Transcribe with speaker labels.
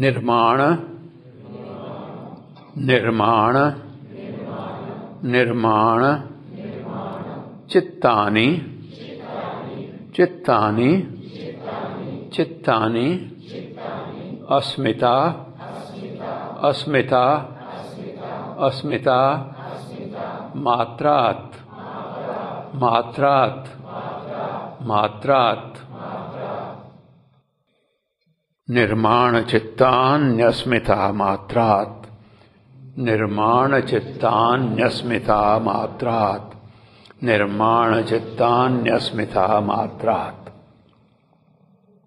Speaker 1: निर्माण निर्माण निर्माण चित्तानि चित्तानि चित्तानि अस्मिता अस्मिता अस्मिता मात्रात् मात्रात् मात्रात्। निर्माण चित्तान्यस्मिता मात्रात् निर्माण चित्तान्यस्मिता मात्रात् निर्माण चित्तान्यस्मिता मात्रात्